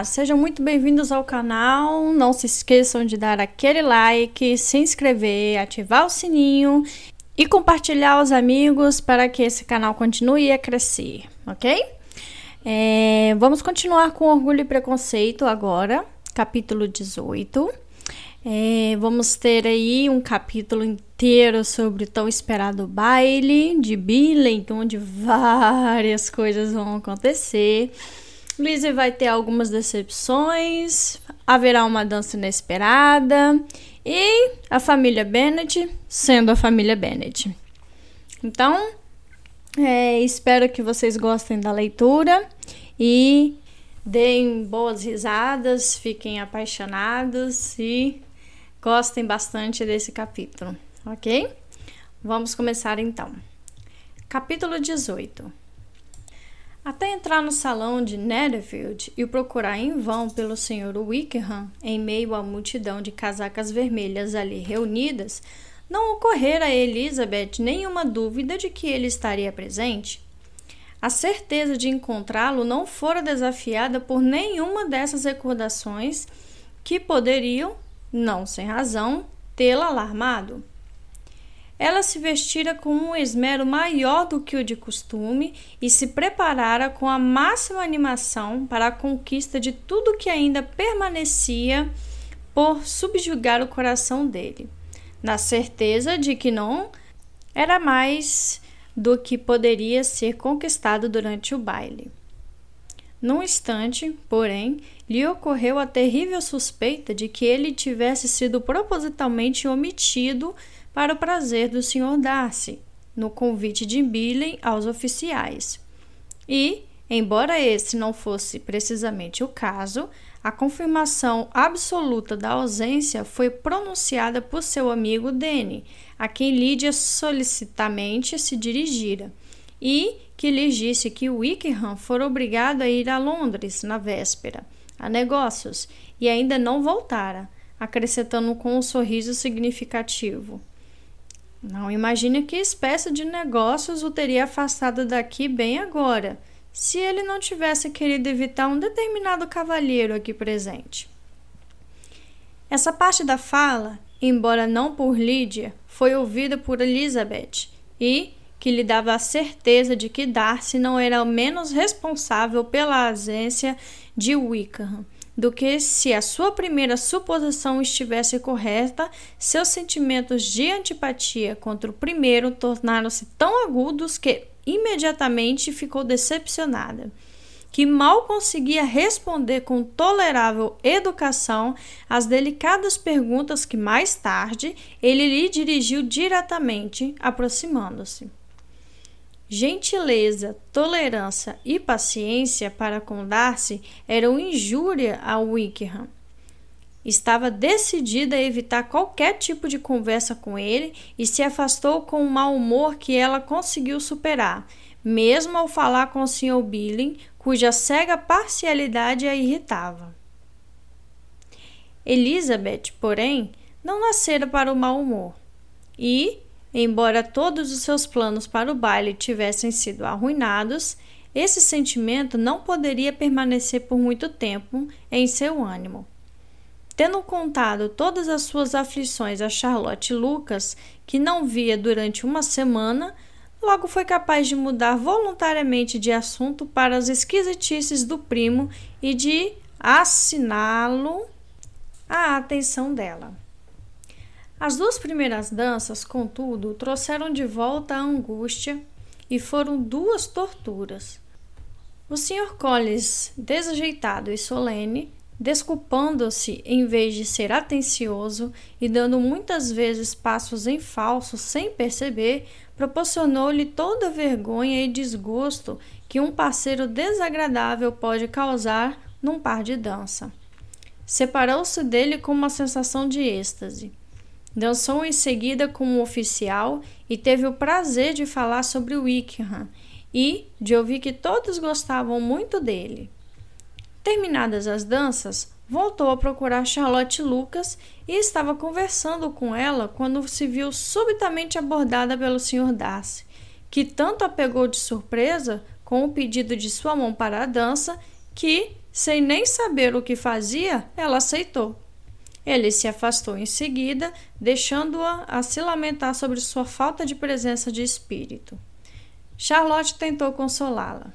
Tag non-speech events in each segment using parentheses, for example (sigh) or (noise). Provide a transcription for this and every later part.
Olá, sejam muito bem-vindos ao canal. Não se esqueçam de dar aquele like, se inscrever, ativar o sininho e compartilhar aos amigos para que esse canal continue a crescer, ok? É, vamos continuar com Orgulho e Preconceito agora, capítulo 18. É, vamos ter aí um capítulo inteiro sobre o tão esperado baile de Billy, onde várias coisas vão acontecer. Lizzie vai ter algumas decepções, haverá uma dança inesperada e a família Bennett sendo a família Bennett. Então, é, espero que vocês gostem da leitura e deem boas risadas, fiquem apaixonados e gostem bastante desse capítulo, ok? Vamos começar então. Capítulo 18 Até entrar no salão de Netherfield e procurar em vão pelo Sr. Wickham em meio à multidão de casacas vermelhas ali reunidas, não ocorrera a Elizabeth nenhuma dúvida de que ele estaria presente. A certeza de encontrá-lo não fora desafiada por nenhuma dessas recordações que poderiam, não sem razão, tê-la alarmado. Ela se vestira com um esmero maior do que o de costume e se preparara com a máxima animação para a conquista de tudo que ainda permanecia por subjugar o coração dele, na certeza de que não era mais do que poderia ser conquistado durante o baile. Num instante, porém, lhe ocorreu a terrível suspeita de que ele tivesse sido propositalmente omitido para o prazer do Sr. Darcy, no convite de Billy aos oficiais. E, embora esse não fosse precisamente o caso, a confirmação absoluta da ausência foi pronunciada por seu amigo Denny, a quem Lídia solicitamente se dirigira, e que lhe disse que Wickham fora obrigado a ir a Londres na véspera, a negócios, e ainda não voltara, acrescentando com um sorriso significativo. Não imagine que espécie de negócios o teria afastado daqui bem agora, se ele não tivesse querido evitar um determinado cavalheiro aqui presente. Essa parte da fala, embora não por Lídia, foi ouvida por Elizabeth e que lhe dava a certeza de que Darcy não era menos responsável pela ausência de Wickham do que se a sua primeira suposição estivesse correta, seus sentimentos de antipatia contra o primeiro tornaram-se tão agudos que imediatamente ficou decepcionada, que mal conseguia responder com tolerável educação às delicadas perguntas que mais tarde ele lhe dirigiu diretamente, aproximando-se. Gentileza, tolerância e paciência para com Darcy eram injúria a Wickham. Estava decidida a evitar qualquer tipo de conversa com ele e se afastou com um mau humor que ela conseguiu superar, mesmo ao falar com o Sr. Billing, cuja cega parcialidade a irritava. Elizabeth, porém, não nascera para o mau humor e, Embora todos os seus planos para o baile tivessem sido arruinados, esse sentimento não poderia permanecer por muito tempo em seu ânimo. Tendo contado todas as suas aflições a Charlotte Lucas, que não via durante uma semana, logo foi capaz de mudar voluntariamente de assunto para as esquisitices do primo e de assiná-lo à atenção dela. As duas primeiras danças, contudo, trouxeram de volta a angústia e foram duas torturas. O Sr. Collins, desajeitado e solene, desculpando-se em vez de ser atencioso e dando muitas vezes passos em falso sem perceber, proporcionou-lhe toda a vergonha e desgosto que um parceiro desagradável pode causar num par de dança. Separou-se dele com uma sensação de êxtase. Dançou em seguida com um oficial e teve o prazer de falar sobre Wickham e de ouvir que todos gostavam muito dele. Terminadas as danças, voltou a procurar Charlotte Lucas e estava conversando com ela quando se viu subitamente abordada pelo Sr. Darcy, que tanto a pegou de surpresa com o pedido de sua mão para a dança que sem nem saber o que fazia, ela aceitou. Ele se afastou em seguida, deixando-a a se lamentar sobre sua falta de presença de espírito. Charlotte tentou consolá-la.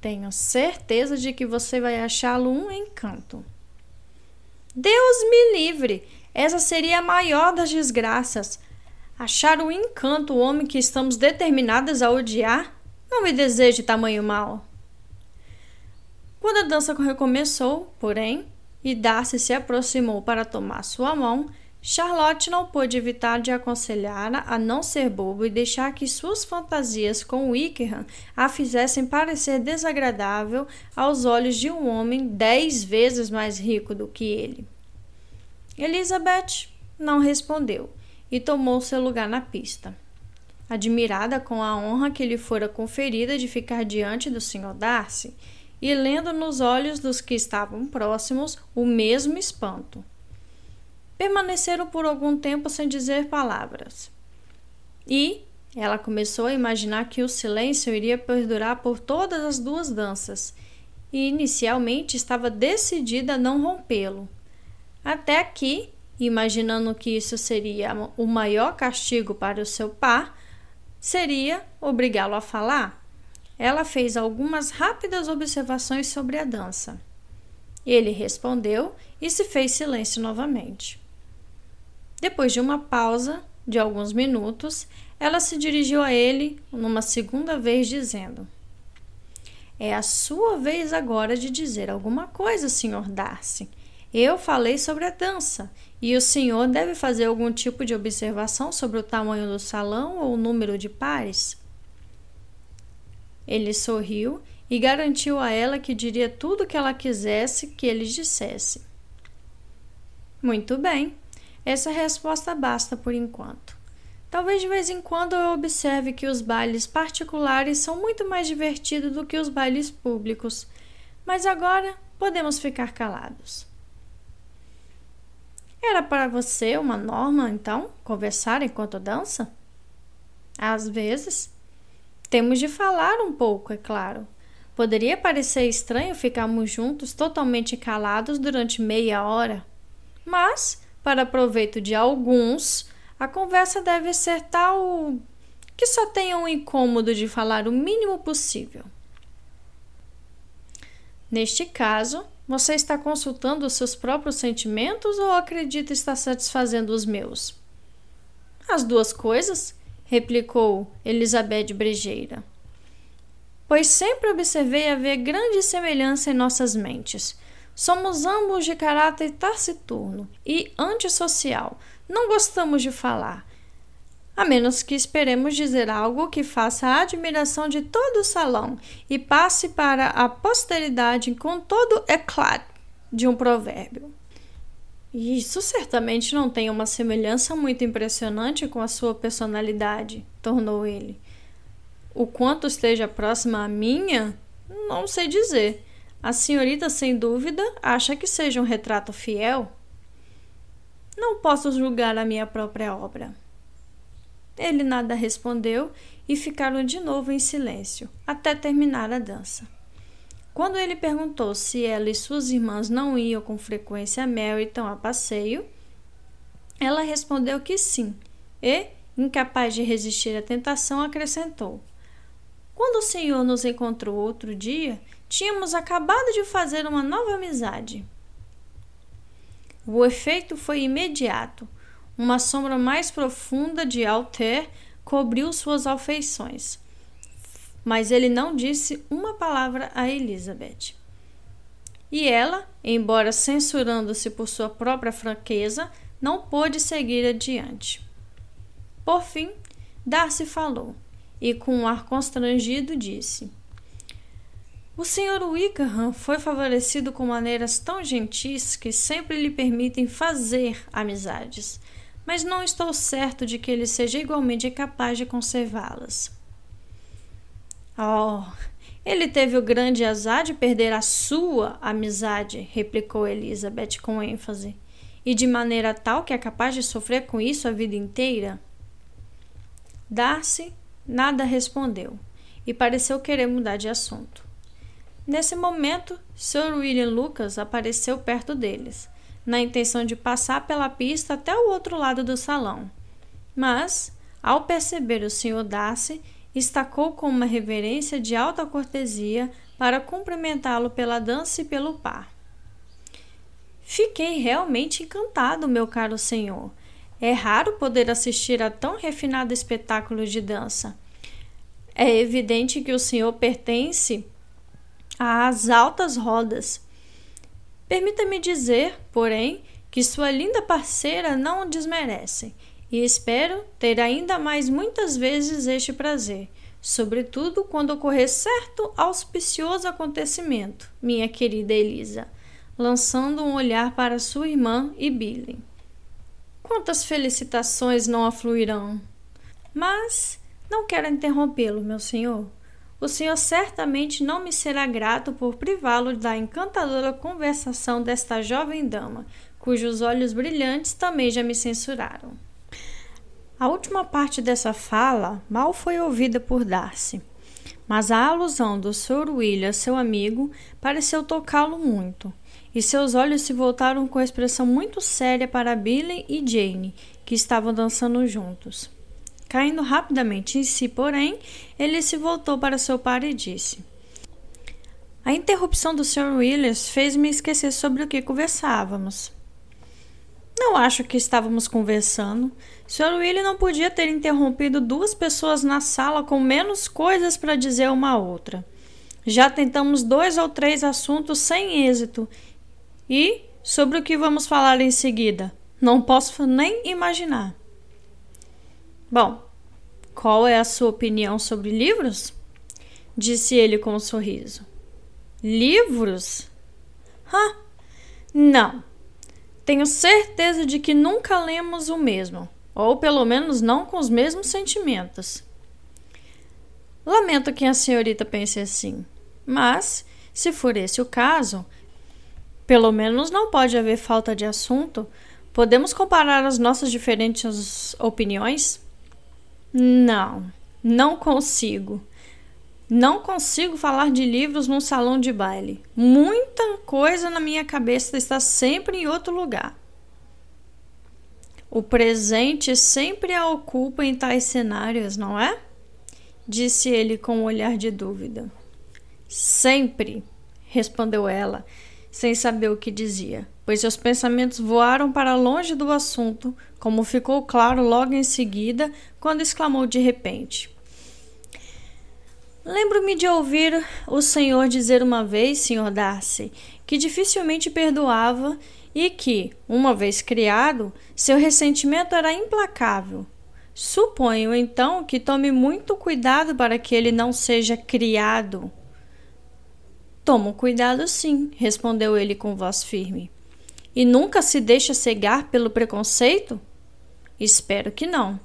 Tenho certeza de que você vai achá-lo um encanto. Deus me livre! Essa seria a maior das desgraças. Achar um encanto o homem que estamos determinadas a odiar? Não me deseje tamanho mal. Quando a dança recomeçou, porém, e Darcy se aproximou para tomar sua mão, Charlotte não pôde evitar de aconselhar-a a não ser bobo e deixar que suas fantasias com Wickham a fizessem parecer desagradável aos olhos de um homem dez vezes mais rico do que ele. Elizabeth não respondeu e tomou seu lugar na pista. Admirada com a honra que lhe fora conferida de ficar diante do Sr. Darcy, e lendo nos olhos dos que estavam próximos o mesmo espanto. Permaneceram por algum tempo sem dizer palavras. E ela começou a imaginar que o silêncio iria perdurar por todas as duas danças, e inicialmente estava decidida a não rompê-lo. Até que, imaginando que isso seria o maior castigo para o seu par, seria obrigá-lo a falar. Ela fez algumas rápidas observações sobre a dança. Ele respondeu e se fez silêncio novamente. Depois de uma pausa de alguns minutos, ela se dirigiu a ele numa segunda vez, dizendo: É a sua vez agora de dizer alguma coisa, Sr. Darcy. Eu falei sobre a dança e o senhor deve fazer algum tipo de observação sobre o tamanho do salão ou o número de pares. Ele sorriu e garantiu a ela que diria tudo o que ela quisesse que ele dissesse. Muito bem, essa resposta basta por enquanto. Talvez de vez em quando eu observe que os bailes particulares são muito mais divertidos do que os bailes públicos, mas agora podemos ficar calados. Era para você uma norma, então, conversar enquanto dança? Às vezes, temos de falar um pouco, é claro. Poderia parecer estranho ficarmos juntos totalmente calados durante meia hora, mas, para proveito de alguns, a conversa deve ser tal que só tenham um incômodo de falar o mínimo possível. Neste caso, você está consultando os seus próprios sentimentos ou acredita estar satisfazendo os meus? As duas coisas, replicou Elizabeth Brejeira. Pois sempre observei haver grande semelhança em nossas mentes. Somos ambos de caráter taciturno e antissocial. Não gostamos de falar, a menos que esperemos dizer algo que faça a admiração de todo o salão e passe para a posteridade com todo o eclat de um provérbio. Isso certamente não tem uma semelhança muito impressionante com a sua personalidade, tornou ele. O quanto esteja próxima à minha, não sei dizer. A senhorita, sem dúvida, acha que seja um retrato fiel. Não posso julgar a minha própria obra. Ele nada respondeu e ficaram de novo em silêncio, até terminar a dança. Quando ele perguntou se ela e suas irmãs não iam com frequência a Meryton a passeio, ela respondeu que sim, e, incapaz de resistir à tentação, acrescentou: Quando o senhor nos encontrou outro dia, tínhamos acabado de fazer uma nova amizade. O efeito foi imediato. Uma sombra mais profunda de Alter cobriu suas afeições mas ele não disse uma palavra a Elizabeth. E ela, embora censurando-se por sua própria franqueza, não pôde seguir adiante. Por fim, Darcy falou e, com um ar constrangido, disse: O Sr. Wickham foi favorecido com maneiras tão gentis que sempre lhe permitem fazer amizades, mas não estou certo de que ele seja igualmente capaz de conservá-las. Oh, ele teve o grande azar de perder a sua amizade, replicou Elizabeth com ênfase, e de maneira tal que é capaz de sofrer com isso a vida inteira. Darcy nada respondeu e pareceu querer mudar de assunto. Nesse momento, Sir William Lucas apareceu perto deles, na intenção de passar pela pista até o outro lado do salão. Mas, ao perceber o Sr. Darcy, estacou com uma reverência de alta cortesia para cumprimentá-lo pela dança e pelo par. Fiquei realmente encantado, meu caro senhor. É raro poder assistir a tão refinado espetáculo de dança. É evidente que o senhor pertence às altas rodas. Permita-me dizer, porém, que sua linda parceira não o desmerece, e espero ter ainda mais muitas vezes este prazer, sobretudo quando ocorrer certo auspicioso acontecimento, minha querida Elisa, lançando um olhar para sua irmã e Billy. Quantas felicitações não afluirão! Mas não quero interrompê-lo, meu senhor. O senhor certamente não me será grato por privá-lo da encantadora conversação desta jovem dama, cujos olhos brilhantes também já me censuraram. A última parte dessa fala mal foi ouvida por Darcy, mas a alusão do Sr. William, seu amigo, pareceu tocá-lo muito, e seus olhos se voltaram com expressão muito séria para Billy e Jane, que estavam dançando juntos. Caindo rapidamente em si, porém, ele se voltou para seu pai e disse: A interrupção do Sr. Willis fez-me esquecer sobre o que conversávamos. Não acho que estávamos conversando. Sr. Willis não podia ter interrompido duas pessoas na sala com menos coisas para dizer uma à outra. Já tentamos dois ou três assuntos sem êxito. E sobre o que vamos falar em seguida? Não posso nem imaginar. Bom, qual é a sua opinião sobre livros? Disse ele com um sorriso. Livros? Hã? Não. Tenho certeza de que nunca lemos o mesmo, ou pelo menos não com os mesmos sentimentos. Lamento que a senhorita pense assim, mas, se for esse o caso, pelo menos não pode haver falta de assunto. Podemos comparar as nossas diferentes opiniões? Não, não consigo. Não consigo falar de livros num salão de baile. Muita coisa na minha cabeça está sempre em outro lugar. O presente sempre a ocupa em tais cenários, não é? Disse ele com um olhar de dúvida. Sempre, respondeu ela, sem saber o que dizia, pois seus pensamentos voaram para longe do assunto, como ficou claro logo em seguida, quando exclamou de repente: Lembro-me de ouvir o senhor dizer uma vez, senhor Darcy, que dificilmente perdoava e que, uma vez criado, seu ressentimento era implacável. Suponho então que tome muito cuidado para que ele não seja criado. Tomo cuidado, sim, respondeu ele com voz firme. E nunca se deixa cegar pelo preconceito? Espero que não.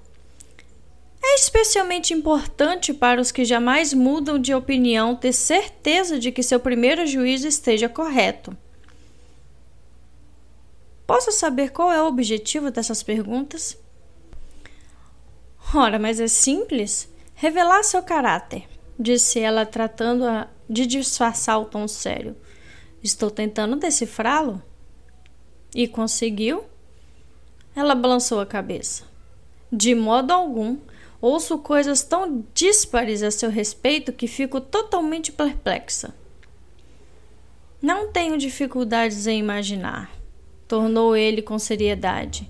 É especialmente importante para os que jamais mudam de opinião ter certeza de que seu primeiro juízo esteja correto. Posso saber qual é o objetivo dessas perguntas? Ora, mas é simples. Revelar seu caráter, disse ela, tratando de disfarçar o tom sério. Estou tentando decifrá-lo. E conseguiu? Ela balançou a cabeça. De modo algum. Ouço coisas tão díspares a seu respeito que fico totalmente perplexa. Não tenho dificuldades em imaginar, tornou ele com seriedade,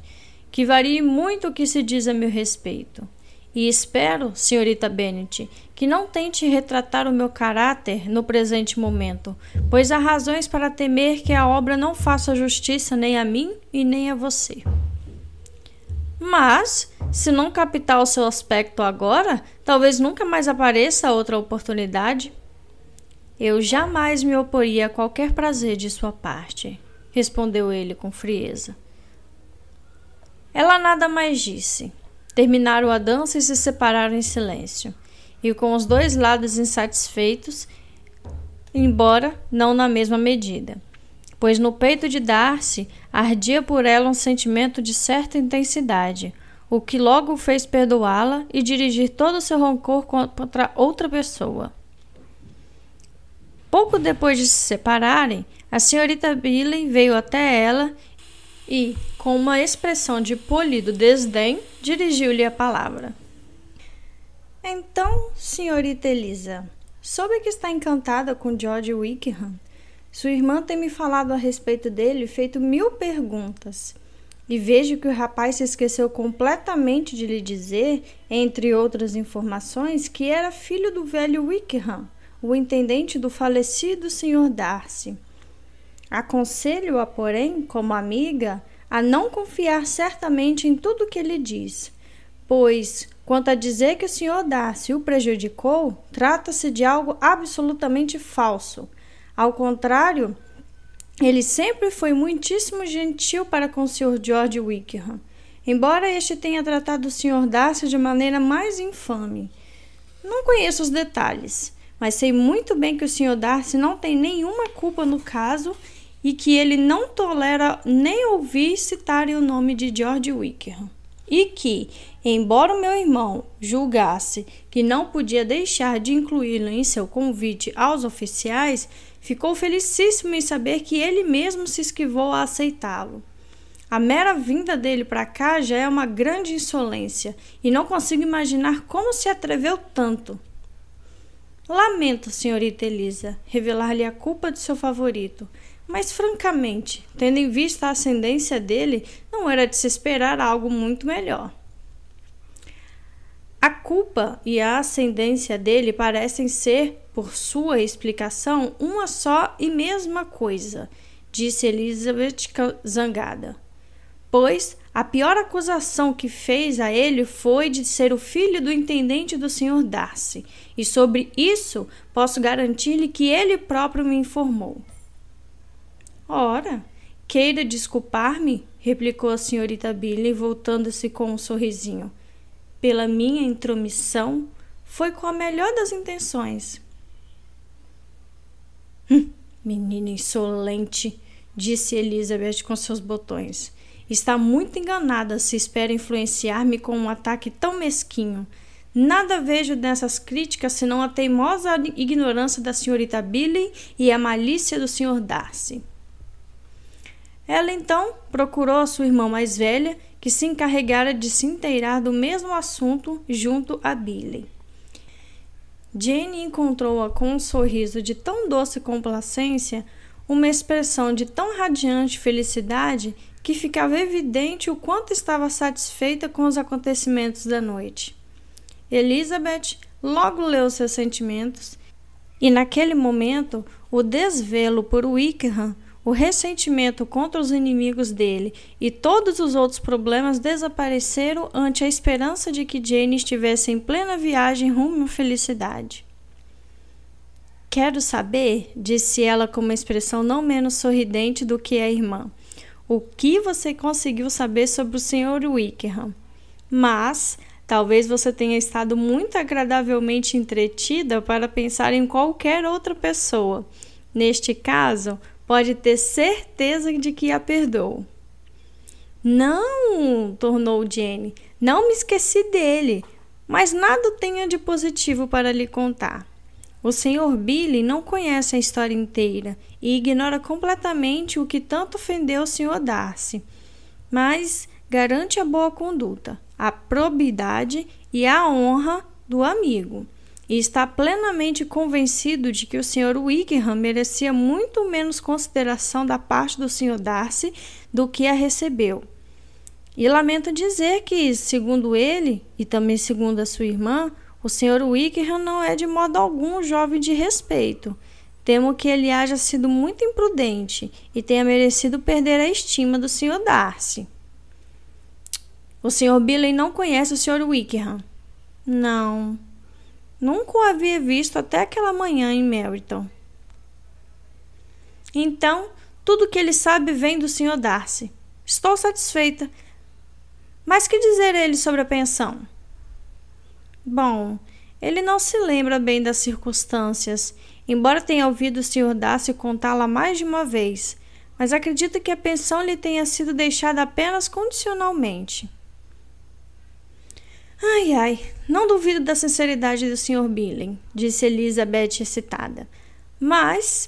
que varie muito o que se diz a meu respeito. E espero, senhorita Bennet, que não tente retratar o meu caráter no presente momento, pois há razões para temer que a obra não faça justiça nem a mim e nem a você. Mas, se não captar o seu aspecto agora, talvez nunca mais apareça outra oportunidade. Eu jamais me oporia a qualquer prazer de sua parte, respondeu ele com frieza. Ela nada mais disse. Terminaram a dança e se separaram em silêncio, e com os dois lados insatisfeitos, embora não na mesma medida pois no peito de Darcy ardia por ela um sentimento de certa intensidade, o que logo fez perdoá-la e dirigir todo o seu rancor contra outra pessoa. Pouco depois de se separarem, a senhorita Billy veio até ela e, com uma expressão de polido desdém, dirigiu-lhe a palavra. Então, senhorita Elisa, soube que está encantada com George Wickham. Sua irmã tem me falado a respeito dele e feito mil perguntas. E vejo que o rapaz se esqueceu completamente de lhe dizer, entre outras informações, que era filho do velho Wickham o intendente do falecido Sr. Darcy. Aconselho-a, porém, como amiga, a não confiar certamente em tudo que ele diz, pois, quanto a dizer que o Sr. Darcy o prejudicou, trata-se de algo absolutamente falso. Ao contrário, ele sempre foi muitíssimo gentil para com o Sr. George Wickham, embora este tenha tratado o Sr. Darcy de maneira mais infame. Não conheço os detalhes, mas sei muito bem que o Sr. Darcy não tem nenhuma culpa no caso e que ele não tolera nem ouvir citarem o nome de George Wickham. E que, embora meu irmão julgasse que não podia deixar de incluí-lo em seu convite aos oficiais, ficou felicíssimo em saber que ele mesmo se esquivou a aceitá-lo. A mera vinda dele para cá já é uma grande insolência e não consigo imaginar como se atreveu tanto. Lamento, senhorita Elisa, revelar-lhe a culpa de seu favorito, mas francamente, tendo em vista a ascendência dele, não era de se esperar algo muito melhor. A culpa e a ascendência dele parecem ser, por sua explicação, uma só e mesma coisa, disse Elizabeth zangada. Pois a pior acusação que fez a ele foi de ser o filho do intendente do Sr. Darcy, e sobre isso posso garantir-lhe que ele próprio me informou. Ora, queira desculpar-me, replicou a senhorita Billy, voltando-se com um sorrisinho. Pela minha intromissão, foi com a melhor das intenções. Hum, menina insolente, disse Elizabeth com seus botões. Está muito enganada se espera influenciar-me com um ataque tão mesquinho. Nada vejo nessas críticas senão a teimosa ignorância da senhorita Billy e a malícia do Sr. Darcy. Ela então procurou a sua irmã mais velha, que se encarregara de se inteirar do mesmo assunto junto a Billy. Jane encontrou-a com um sorriso de tão doce complacência, uma expressão de tão radiante felicidade que ficava evidente o quanto estava satisfeita com os acontecimentos da noite. Elizabeth logo leu seus sentimentos e, naquele momento, o desvelo por Wickham, o ressentimento contra os inimigos dele e todos os outros problemas desapareceram ante a esperança de que Jane estivesse em plena viagem rumo à felicidade. Quero saber, disse ela com uma expressão não menos sorridente do que a irmã, o que você conseguiu saber sobre o Sr. Wickham. Mas talvez você tenha estado muito agradavelmente entretida para pensar em qualquer outra pessoa. Neste caso, pode ter certeza de que a perdoo. Não, tornou Jenny, não me esqueci dele, mas nada tenha de positivo para lhe contar. O Sr. Billy não conhece a história inteira e ignora completamente o que tanto ofendeu o Sr. Darcy, mas garante a boa conduta, a probidade e a honra do amigo. E está plenamente convencido de que o Sr. Wickham merecia muito menos consideração da parte do Sr. Darcy do que a recebeu. E lamento dizer que, segundo ele, e também segundo a sua irmã, o Sr. Wickham não é de modo algum jovem de respeito. Temo que ele haja sido muito imprudente e tenha merecido perder a estima do Sr. Darcy. O Sr. Billy não conhece o Sr. Wickham. Não. Nunca o havia visto até aquela manhã em Meryton. Então, tudo que ele sabe vem do Sr. Darcy. Estou satisfeita. Mas que dizer ele sobre a pensão? Bom, ele não se lembra bem das circunstâncias, embora tenha ouvido o Sr. Darcy contá-la mais de uma vez, mas acredita que a pensão lhe tenha sido deixada apenas condicionalmente. Ai, ai, não duvido da sinceridade do Sr. Billing, disse Elizabeth excitada. Mas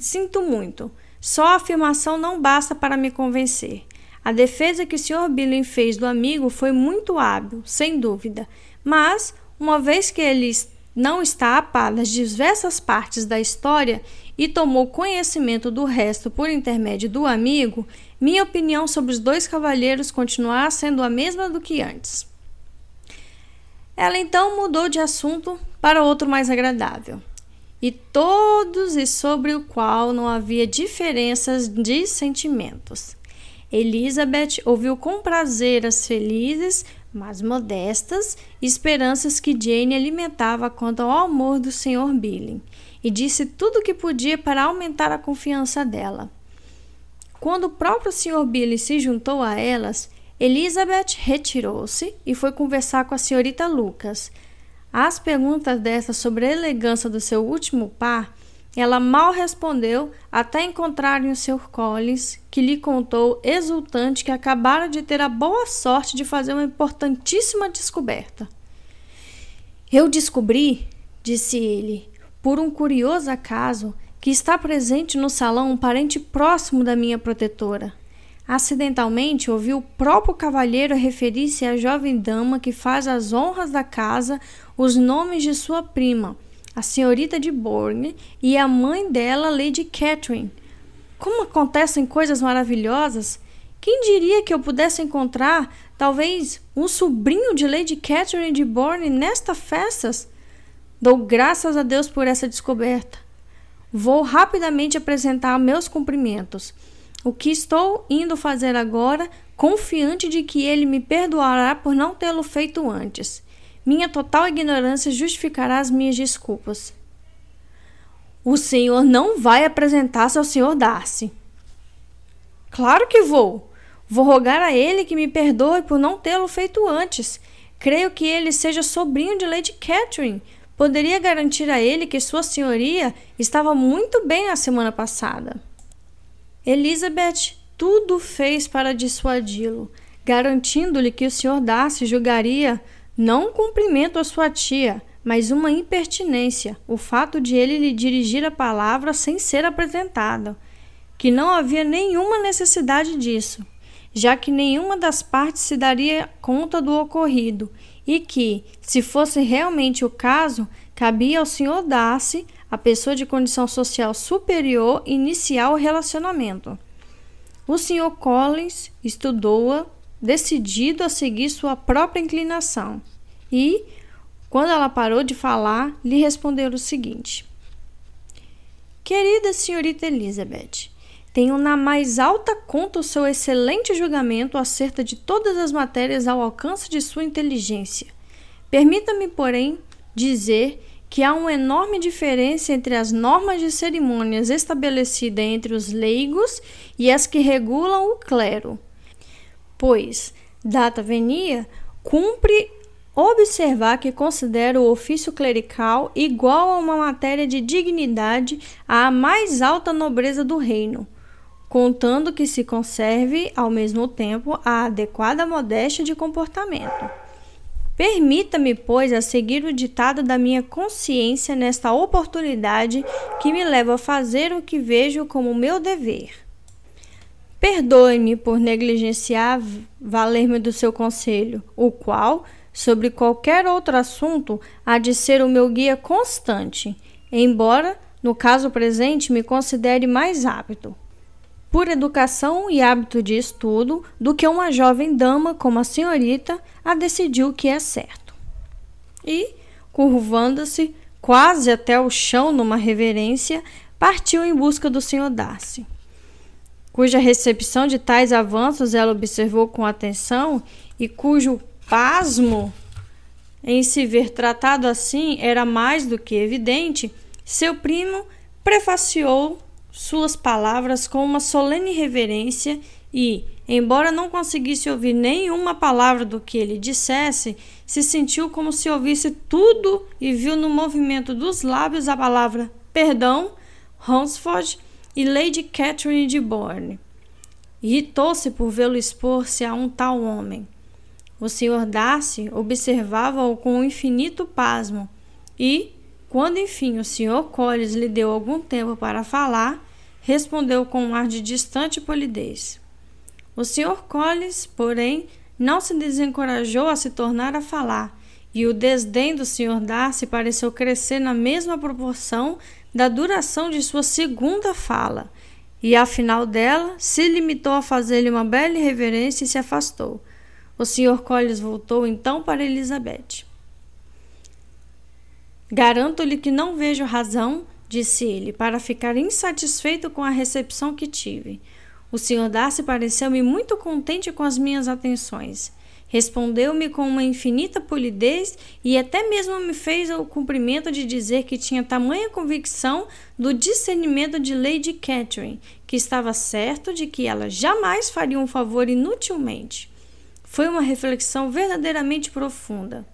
sinto muito. Só a afirmação não basta para me convencer. A defesa que o Sr. Billing fez do amigo foi muito hábil, sem dúvida, mas, uma vez que ele não está a par das diversas partes da história e tomou conhecimento do resto por intermédio do amigo, minha opinião sobre os dois cavalheiros continuará sendo a mesma do que antes. Ela então mudou de assunto para outro mais agradável, e todos e sobre o qual não havia diferenças de sentimentos. Elizabeth ouviu com prazer as felizes, mas modestas, esperanças que Jane alimentava quanto ao amor do Sr. Billing, e disse tudo o que podia para aumentar a confiança dela. Quando o próprio Sr. Billing se juntou a elas, Elizabeth retirou-se e foi conversar com a senhorita Lucas. Às perguntas desta sobre a elegância do seu último par, ela mal respondeu até encontrarem o Sr. Collins, que lhe contou exultante que acabara de ter a boa sorte de fazer uma importantíssima descoberta. Eu descobri, disse ele, por um curioso acaso, que está presente no salão um parente próximo da minha protetora. Acidentalmente ouvi o próprio cavalheiro referir-se à jovem dama que faz as honras da casa os nomes de sua prima a senhorita de Bourne e a mãe dela, Lady Catherine. Como acontecem coisas maravilhosas! Quem diria que eu pudesse encontrar, talvez, um sobrinho de Lady Catherine de Bourne nesta festa? Dou graças a Deus por essa descoberta. Vou rapidamente apresentar meus cumprimentos. O que estou indo fazer agora, confiante de que ele me perdoará por não tê-lo feito antes. Minha total ignorância justificará as minhas desculpas. O senhor não vai apresentar-se ao senhor Darcy. Claro que vou. Vou rogar a ele que me perdoe por não tê-lo feito antes. Creio que ele seja sobrinho de Lady Catherine. Poderia garantir a ele que Sua Senhoria estava muito bem a semana passada. Elizabeth tudo fez para dissuadi-lo, garantindo-lhe que o Sr. Darcy julgaria não um cumprimento à sua tia, mas uma impertinência, o fato de ele lhe dirigir a palavra sem ser apresentado, que não havia nenhuma necessidade disso, já que nenhuma das partes se daria conta do ocorrido e que, se fosse realmente o caso, cabia ao Sr. Darcy, a pessoa de condição social superior, iniciar o relacionamento. O Sr. Collins estudou-a decidido a seguir sua própria inclinação. E, quando ela parou de falar, lhe respondeu o seguinte: Querida senhorita Elizabeth, tenho na mais alta conta o seu excelente julgamento acerca de todas as matérias ao alcance de sua inteligência. Permita-me, porém, dizer que há uma enorme diferença entre as normas de cerimônias estabelecidas entre os leigos e as que regulam o clero pois, data venia, cumpre observar que considera o ofício clerical igual a uma matéria de dignidade à mais alta nobreza do reino, contando que se conserve ao mesmo tempo a adequada modéstia de comportamento. Permita-me, pois, a seguir o ditado da minha consciência nesta oportunidade que me leva a fazer o que vejo como meu dever. Perdoe-me por negligenciar valer-me do seu conselho, o qual, sobre qualquer outro assunto, há de ser o meu guia constante, embora, no caso presente, me considere mais apto, por educação e hábito de estudo, do que uma jovem dama como a senhorita a decidir o que é certo. E, curvando-se quase até o chão numa reverência, partiu em busca do senhor Darcy cuja recepção de tais avanços ela observou com atenção e cujo pasmo em se ver tratado assim era mais do que evidente, seu primo prefaciou suas palavras com uma solene reverência e, embora não conseguisse ouvir nenhuma palavra do que ele dissesse, se sentiu como se ouvisse tudo e viu no movimento dos lábios a palavra perdão, Hunsford e Lady Catherine de Bourne. Irritou-se por vê-lo expor-se a um tal homem. O Sr. Darcy observava-o com um infinito pasmo e, Quando enfim o Sr. Collins lhe deu algum tempo para falar, respondeu com um ar de distante polidez. O Sr. Collins, porém, não se desencorajou a se tornar a falar, e o desdém do Sr. Darcy pareceu crescer na mesma proporção da duração de sua segunda fala, e afinal dela se limitou a fazer-lhe uma bela reverência e se afastou. O Sr. Collins voltou então para Elizabeth. Garanto-lhe que não vejo razão, disse ele, para ficar insatisfeito com a recepção que tive. O Sr. Darcy pareceu-me muito contente com as minhas atenções. Respondeu-me com uma infinita polidez e até mesmo me fez o cumprimento de dizer que tinha tamanha convicção do discernimento de Lady Catherine, que estava certo de que ela jamais faria um favor inutilmente. Foi uma reflexão verdadeiramente profunda.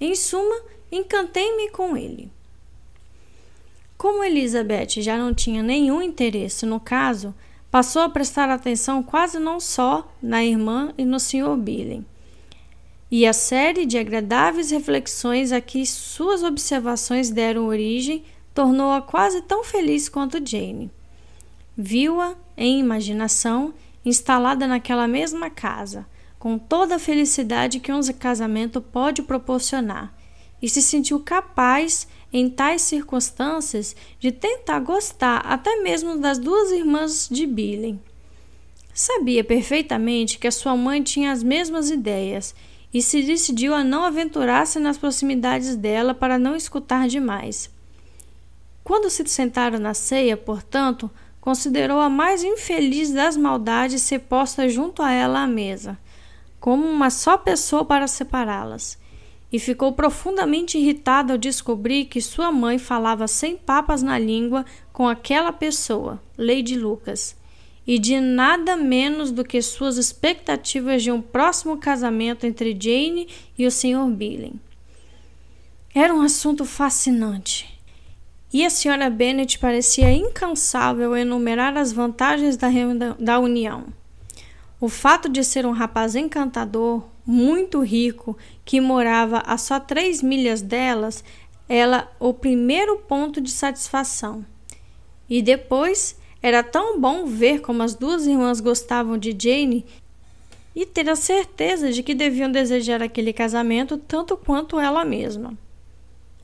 Em suma, encantei-me com ele. Como Elizabeth já não tinha nenhum interesse no caso, passou a prestar atenção quase não só na irmã e no Sr. Billing. E a série de agradáveis reflexões a que suas observações deram origem tornou-a quase tão feliz quanto Jane. Viu-a, em imaginação, instalada naquela mesma casa, com toda a felicidade que um casamento pode proporcionar, e se sentiu capaz, em tais circunstâncias, de tentar gostar até mesmo das duas irmãs de Billy. Sabia perfeitamente que a sua mãe tinha as mesmas ideias e se decidiu a não aventurar-se nas proximidades dela para não escutar demais. Quando se sentaram na ceia, portanto, considerou a mais infeliz das maldades ser posta junto a ela à mesa como uma só pessoa para separá-las, e ficou profundamente irritado ao descobrir que sua mãe falava sem papas na língua com aquela pessoa, Lady Lucas, e de nada menos do que suas expectativas de um próximo casamento entre Jane e o Sr. Billing. Era um assunto fascinante. E a senhora Bennet parecia incansável em enumerar as vantagens da, da união. O fato de ser um rapaz encantador, muito rico, que morava a só três milhas delas, era o primeiro ponto de satisfação. E depois era tão bom ver como as duas irmãs gostavam de Jane e ter a certeza de que deviam desejar aquele casamento tanto quanto ela mesma.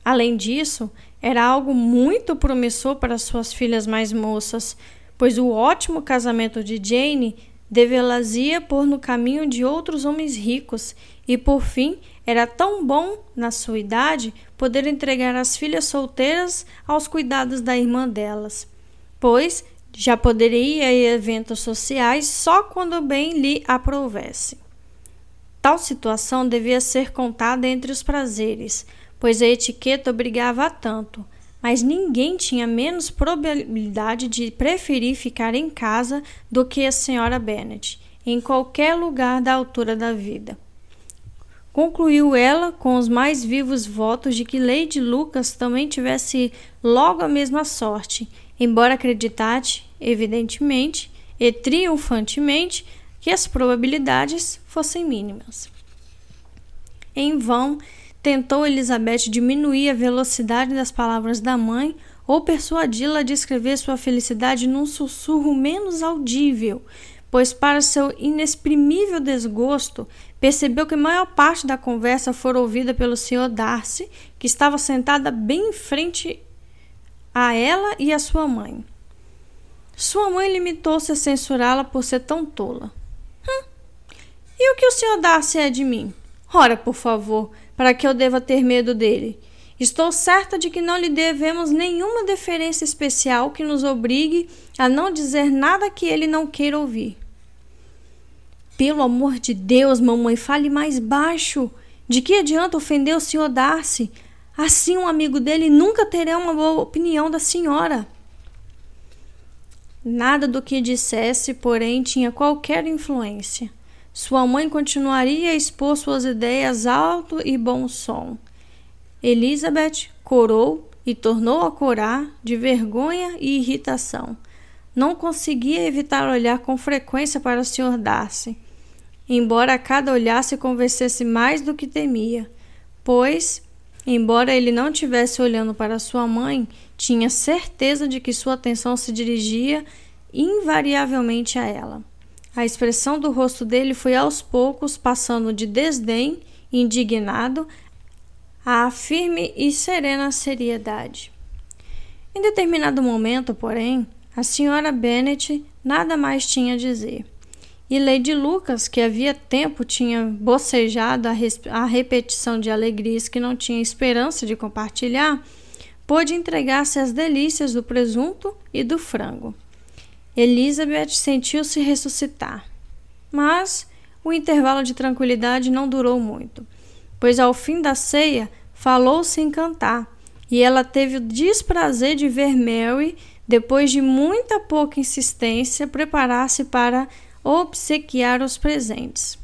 Além disso, era algo muito promissor para suas filhas mais moças, pois o ótimo casamento de Jane devê-las-ia pôr no caminho de outros homens ricos, e por fim era tão bom, na sua idade, poder entregar as filhas solteiras aos cuidados da irmã delas, pois já poderia ir a eventos sociais só quando bem lhe aprovesse. Tal situação devia ser contada entre os prazeres, pois a etiqueta obrigava a tanto, mas ninguém tinha menos probabilidade de preferir ficar em casa do que a senhora Bennet, em qualquer lugar da altura da vida. Concluiu ela com os mais vivos votos de que Lady Lucas também tivesse logo a mesma sorte, embora acreditasse, evidentemente e triunfantemente, que as probabilidades fossem mínimas. Em vão, tentou Elizabeth diminuir a velocidade das palavras da mãe ou persuadi-la a descrever sua felicidade num sussurro menos audível, pois, para seu inexprimível desgosto, percebeu que a maior parte da conversa fora ouvida pelo Sr. Darcy, que estava sentada bem em frente a ela e a sua mãe. Sua mãe limitou-se a censurá-la por ser tão tola. Hum, e o que o Sr. Darcy é de mim? Ora, por favor, para que eu deva ter medo dele. Estou certa de que não lhe devemos nenhuma deferência especial que nos obrigue a não dizer nada que ele não queira ouvir. Pelo amor de Deus, mamãe, fale mais baixo. De que adianta ofender o senhor Darcy? Assim, um amigo dele nunca terá uma boa opinião da senhora. Nada do que dissesse, porém, tinha qualquer influência. Sua mãe continuaria a expor suas ideias alto e bom som. Elizabeth corou e tornou a corar de vergonha e irritação. Não conseguia evitar olhar com frequência para o Sr. Darcy, embora cada olhar se convencesse mais do que temia, pois Embora ele não tivesse olhando para sua mãe, tinha certeza de que sua atenção se dirigia invariavelmente a ela. A expressão do rosto dele foi aos poucos passando de desdém, indignado, a firme e serena seriedade. Em determinado momento, porém, a senhora Bennet nada mais tinha a dizer. E Lady Lucas, que havia tempo tinha bocejado a, a repetição de alegrias que não tinha esperança de compartilhar, pôde entregar-se às delícias do presunto e do frango. Elizabeth sentiu-se ressuscitar. Mas o intervalo de tranquilidade não durou muito, pois ao fim da ceia falou-se em cantar, e ela teve o desprazer de ver Mary, depois de muita pouca insistência, preparar-se para obsequiar os presentes.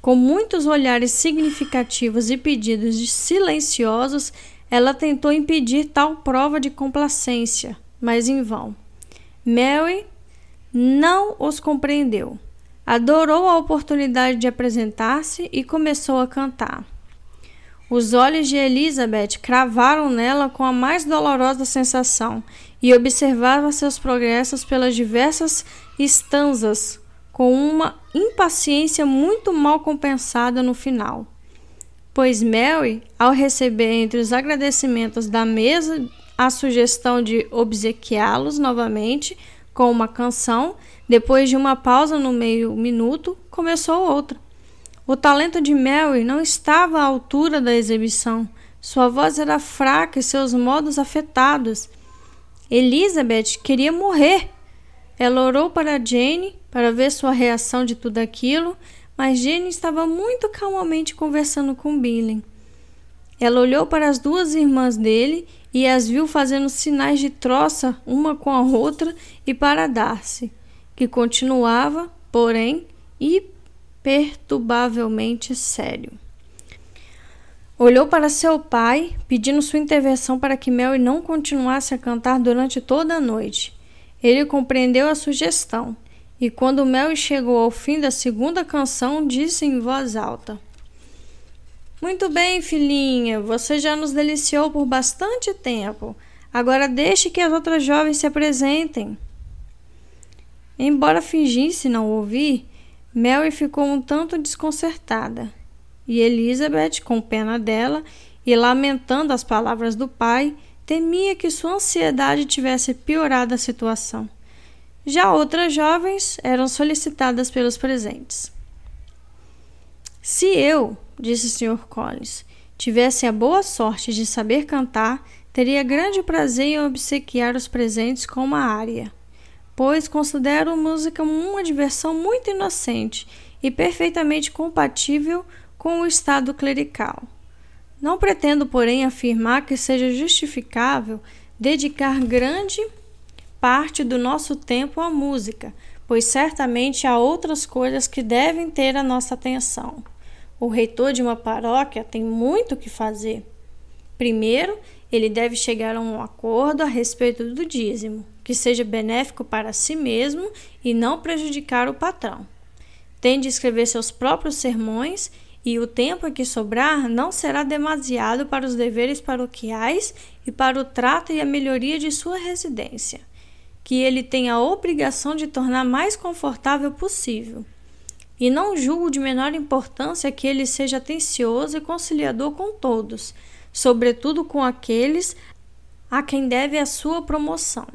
Com muitos olhares significativos e pedidos silenciosos, ela tentou impedir tal prova de complacência, mas em vão. Mary não os compreendeu. Adorou a oportunidade de apresentar-se e começou a cantar. Os olhos de Elizabeth cravaram nela com a mais dolorosa sensação e observava seus progressos pelas diversas estanzas com uma impaciência muito mal compensada no final. Pois Mary, ao receber entre os agradecimentos da mesa a sugestão de obsequiá-los novamente com uma canção, depois de uma pausa no meio minuto, começou outra. O talento de Mary não estava à altura da exibição. Sua voz era fraca e seus modos afetados. Elizabeth queria morrer. Ela orou para Jane para ver sua reação de tudo aquilo, mas Jane estava muito calmamente conversando com Billy. Ela olhou para as duas irmãs dele e as viu fazendo sinais de troça uma com a outra e para Darcy, que continuava, porém, imperturbavelmente sério. Olhou para seu pai, pedindo sua intervenção para que Mary não continuasse a cantar durante toda a noite. Ele compreendeu a sugestão e quando Mel chegou ao fim da segunda canção, disse em voz alta: Muito bem, filhinha, você já nos deliciou por bastante tempo. Agora deixe que as outras jovens se apresentem. Embora fingisse não ouvir, Mary ficou um tanto desconcertada. E Elizabeth, com pena dela e lamentando as palavras do pai, temia que sua ansiedade tivesse piorado a situação. Já outras jovens eram solicitadas pelos presentes. Se eu, disse o Sr. Collins, tivesse a boa sorte de saber cantar, teria grande prazer em obsequiar os presentes com uma área, pois considero música uma diversão muito inocente e perfeitamente compatível com o estado clerical. Não pretendo, porém, afirmar que seja justificável dedicar grande parte do nosso tempo à música, pois certamente há outras coisas que devem ter a nossa atenção. O reitor de uma paróquia tem muito o que fazer. Primeiro, ele deve chegar a um acordo a respeito do dízimo, que seja benéfico para si mesmo e não prejudicar o patrão. Tem de escrever seus próprios sermões e o tempo que sobrar não será demasiado para os deveres paroquiais e para o trato e a melhoria de sua residência que ele tem a obrigação de tornar mais confortável possível. E não julgo de menor importância que ele seja atencioso e conciliador com todos, sobretudo com aqueles a quem deve a sua promoção.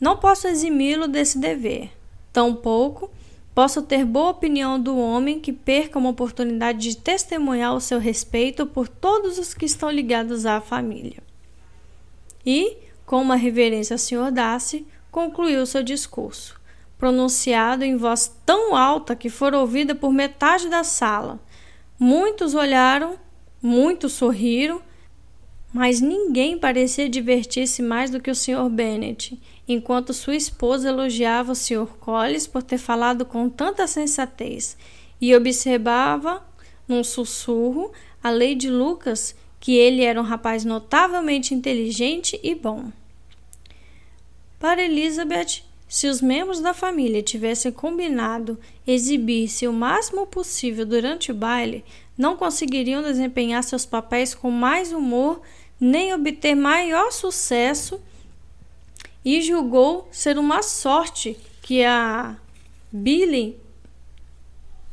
Não posso eximi-lo desse dever. Tampouco posso ter boa opinião do homem que perca uma oportunidade de testemunhar o seu respeito por todos os que estão ligados à família. E, com uma reverência ao Sr. Darcy, concluiu seu discurso, pronunciado em voz tão alta que foi ouvida por metade da sala. Muitos olharam, muitos sorriram, mas ninguém parecia divertir-se mais do que o Sr. Bennet, enquanto sua esposa elogiava o Sr. Collins por ter falado com tanta sensatez e observava, num sussurro, a Lady Lucas, que ele era um rapaz notavelmente inteligente e bom. Para Elizabeth, Se os membros da família tivessem combinado exibir-se o máximo possível durante o baile, não conseguiriam desempenhar seus papéis com mais humor nem obter maior sucesso e julgou ser uma sorte que a Billy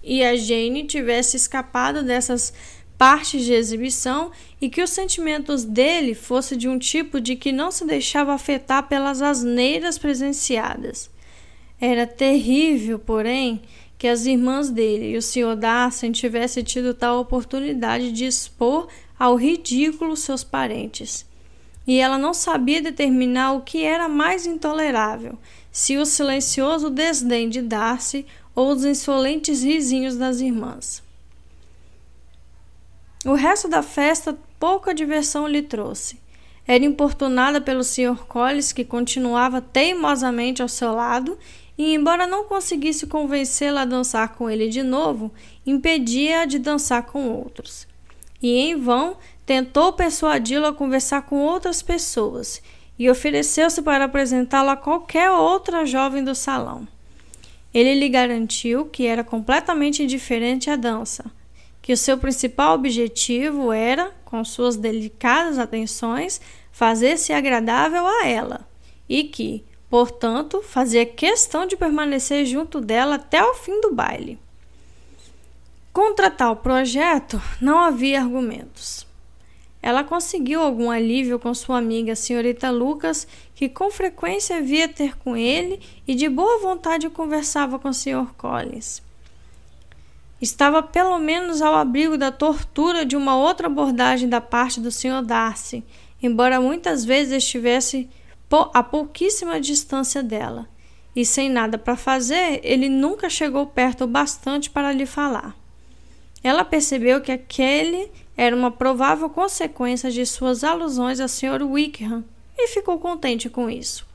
e a Jane tivessem escapado dessas partes de exibição e que os sentimentos dele fossem de um tipo de que não se deixava afetar pelas asneiras presenciadas. Era terrível, porém, que as irmãs dele e o Sr. Darcy tivessem tido tal oportunidade de expor ao ridículo seus parentes. E ela não sabia determinar o que era mais intolerável, se o silencioso desdém de Darcy ou os insolentes risinhos das irmãs. O resto da festa pouca diversão lhe trouxe. Era importunada pelo Sr. Collins, que continuava teimosamente ao seu lado, e, embora não conseguisse convencê-la a dançar com ele de novo, impedia-a de dançar com outros. E, em vão, tentou persuadi-lo a conversar com outras pessoas e ofereceu-se para apresentá-lo a qualquer outra jovem do salão. Ele lhe garantiu que era completamente indiferente à dança, que o seu principal objetivo era, com suas delicadas atenções, fazer-se agradável a ela e que, portanto, fazia questão de permanecer junto dela até o fim do baile. Contra tal projeto, não havia argumentos. Ela conseguiu algum alívio com sua amiga, senhorita Lucas, que com frequência via ter com ele e de boa vontade conversava com o Sr. Collins. Estava pelo menos ao abrigo da tortura de uma outra abordagem da parte do Sr. Darcy, embora muitas vezes estivesse a pouquíssima distância dela. E sem nada para fazer, ele nunca chegou perto o bastante para lhe falar. Ela percebeu que aquele era uma provável consequência de suas alusões a Sr. Wickham e ficou contente com isso.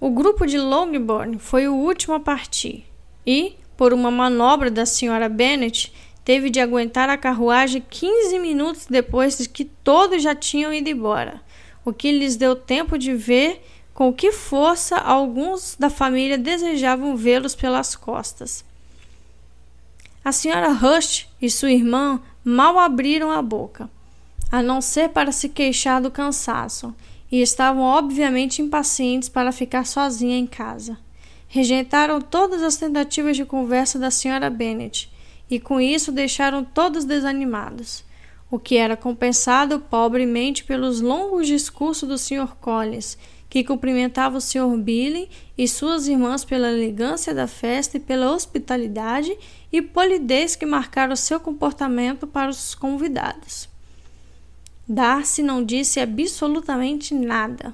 O grupo de Longbourn foi o último a partir e, por uma manobra da Sra. Bennet, teve de aguentar a carruagem 15 minutos depois de que todos já tinham ido embora, o que lhes deu tempo de ver com que força alguns da família desejavam vê-los pelas costas. A senhora Rush e sua irmã mal abriram a boca, a não ser para se queixar do cansaço, e estavam obviamente impacientes para ficar sozinha em casa. Rejeitaram todas as tentativas de conversa da senhora Bennet e com isso deixaram todos desanimados, o que era compensado pobremente pelos longos discursos do Sr. Collins, que cumprimentava o Sr. Billy e suas irmãs pela elegância da festa e pela hospitalidade e polidez que marcaram seu comportamento para os convidados. Darcy não disse absolutamente nada.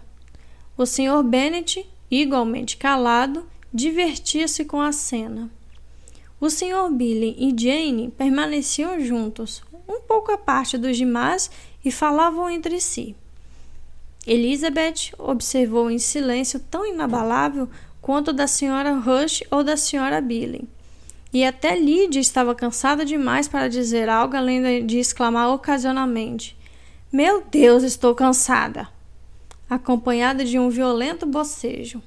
O Sr. Bennet, igualmente calado, divertia-se com a cena. O Sr. Billy e Jane permaneciam juntos, um pouco à parte dos demais, e falavam entre si. Elizabeth observou em silêncio tão inabalável quanto da senhora Rush ou da senhora Billy. E até Lydia estava cansada demais para dizer algo além de exclamar ocasionalmente: Meu Deus, estou cansada! acompanhada de um violento bocejo.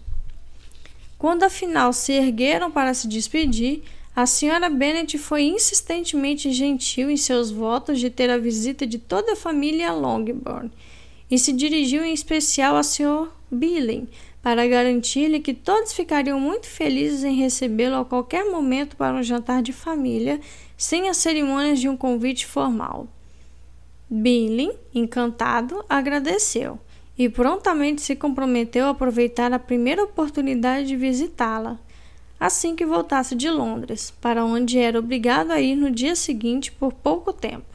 Quando afinal se ergueram para se despedir, a senhora Bennet foi insistentemente gentil em seus votos de ter a visita de toda a família Longbourn e se dirigiu em especial ao Sr. Billing para garantir-lhe que todos ficariam muito felizes em recebê-lo a qualquer momento para um jantar de família, sem as cerimônias de um convite formal. Billing, encantado, agradeceu e prontamente se comprometeu a aproveitar a primeira oportunidade de visitá-la, assim que voltasse de Londres, para onde era obrigado a ir no dia seguinte por pouco tempo.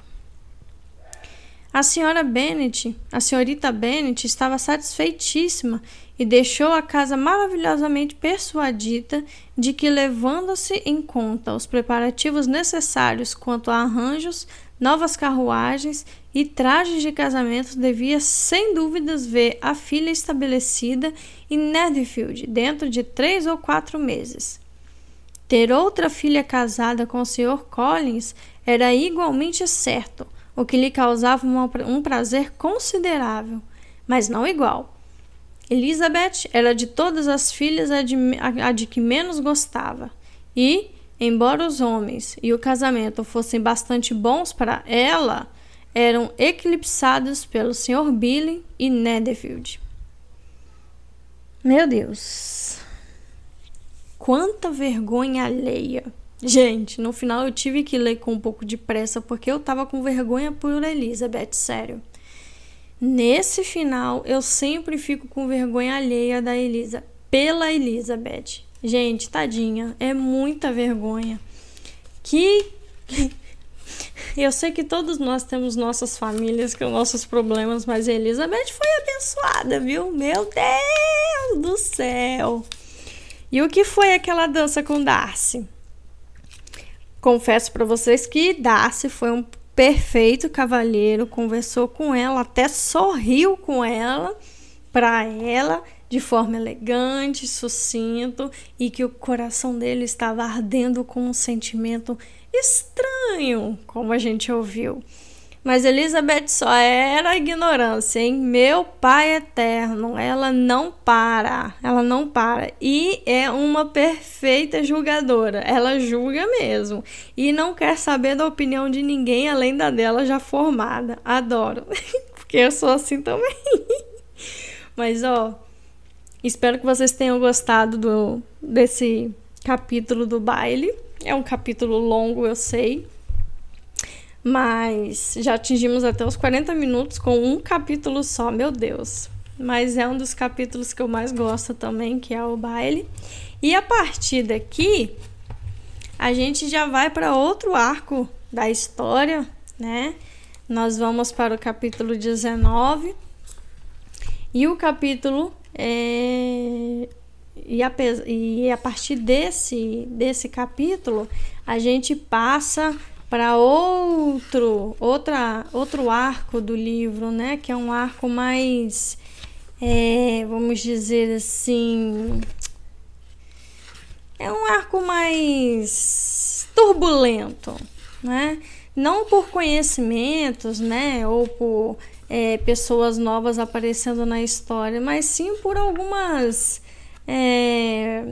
A senhora Bennet, a senhorita Bennet, estava satisfeitíssima e deixou a casa maravilhosamente persuadida de que, levando-se em conta os preparativos necessários quanto a arranjos, novas carruagens e trajes de casamento, devia sem dúvidas ver a filha estabelecida em Netherfield dentro de três ou quatro meses. Ter outra filha casada com o Sr. Collins era igualmente certo o que lhe causava uma, um prazer considerável, mas não igual. Elizabeth era de todas as filhas a de, a, a de que menos gostava. E, embora os homens e o casamento fossem bastante bons para ela, eram eclipsados pelo Sr. Billy e Netherfield. Meu Deus. Quanta vergonha alheia. Gente, no final eu tive que ler com um pouco de pressa porque eu tava com vergonha por Elizabeth, sério. Nesse final, eu sempre fico com vergonha alheia da Elisa, pela Elizabeth. Gente, tadinha, é muita vergonha. Que (laughs) eu sei que todos nós temos nossas famílias com nossos problemas, mas Elizabeth foi abençoada, viu? Meu Deus do céu. E o que foi aquela dança com Darcy? Confesso para vocês que Darcy foi um perfeito cavalheiro, conversou com ela, até sorriu com ela, para ela de forma elegante, sucinto e que o coração dele estava ardendo com um sentimento estranho, como a gente ouviu. Mas Elizabeth só era ignorância, hein? Meu pai eterno, ela não para, ela não para. E é uma perfeita julgadora, ela julga mesmo. E não quer saber da opinião de ninguém além da dela já formada. Adoro, (laughs) porque eu sou assim também. Mas ó, espero que vocês tenham gostado do, desse capítulo do baile. É um capítulo longo, eu sei mas já atingimos até os 40 minutos com um capítulo só, meu Deus. Mas é um dos capítulos que eu mais gosto também, que é o baile. E a partir daqui, a gente já vai para outro arco da história, né? Nós vamos para o capítulo 19. E o capítulo é... e, a, e a partir desse, desse capítulo, a gente passa para outro outra outro arco do livro, né? Que é um arco mais, é, vamos dizer assim, é um arco mais turbulento, né? Não por conhecimentos, né? Ou por é, pessoas novas aparecendo na história, mas sim por algumas é,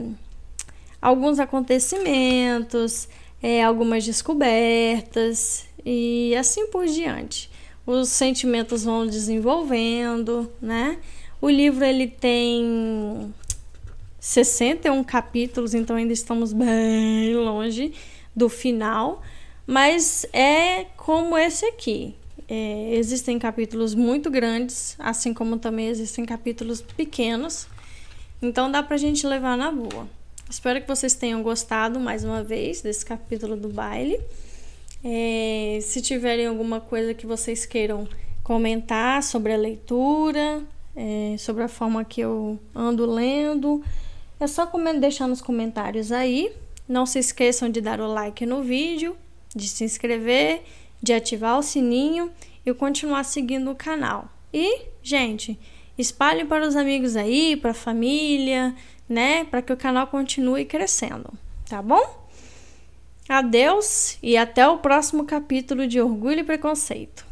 alguns acontecimentos é, algumas descobertas e assim por diante. Os sentimentos vão desenvolvendo, né? O livro ele tem 61 capítulos, então ainda estamos bem longe do final, mas é como esse aqui. É, existem capítulos muito grandes, assim como também existem capítulos pequenos, então dá pra gente levar na boa. Espero que vocês tenham gostado mais uma vez desse capítulo do baile. É, se tiverem alguma coisa que vocês queiram comentar sobre a leitura, é, sobre a forma que eu ando lendo, é só deixar nos comentários aí. Não se esqueçam de dar o like no vídeo, de se inscrever, de ativar o sininho e continuar seguindo o canal. E, gente, espalhe para os amigos aí, para a família, né? Para que o canal continue crescendo, tá bom? Adeus e até o próximo capítulo de Orgulho e Preconceito.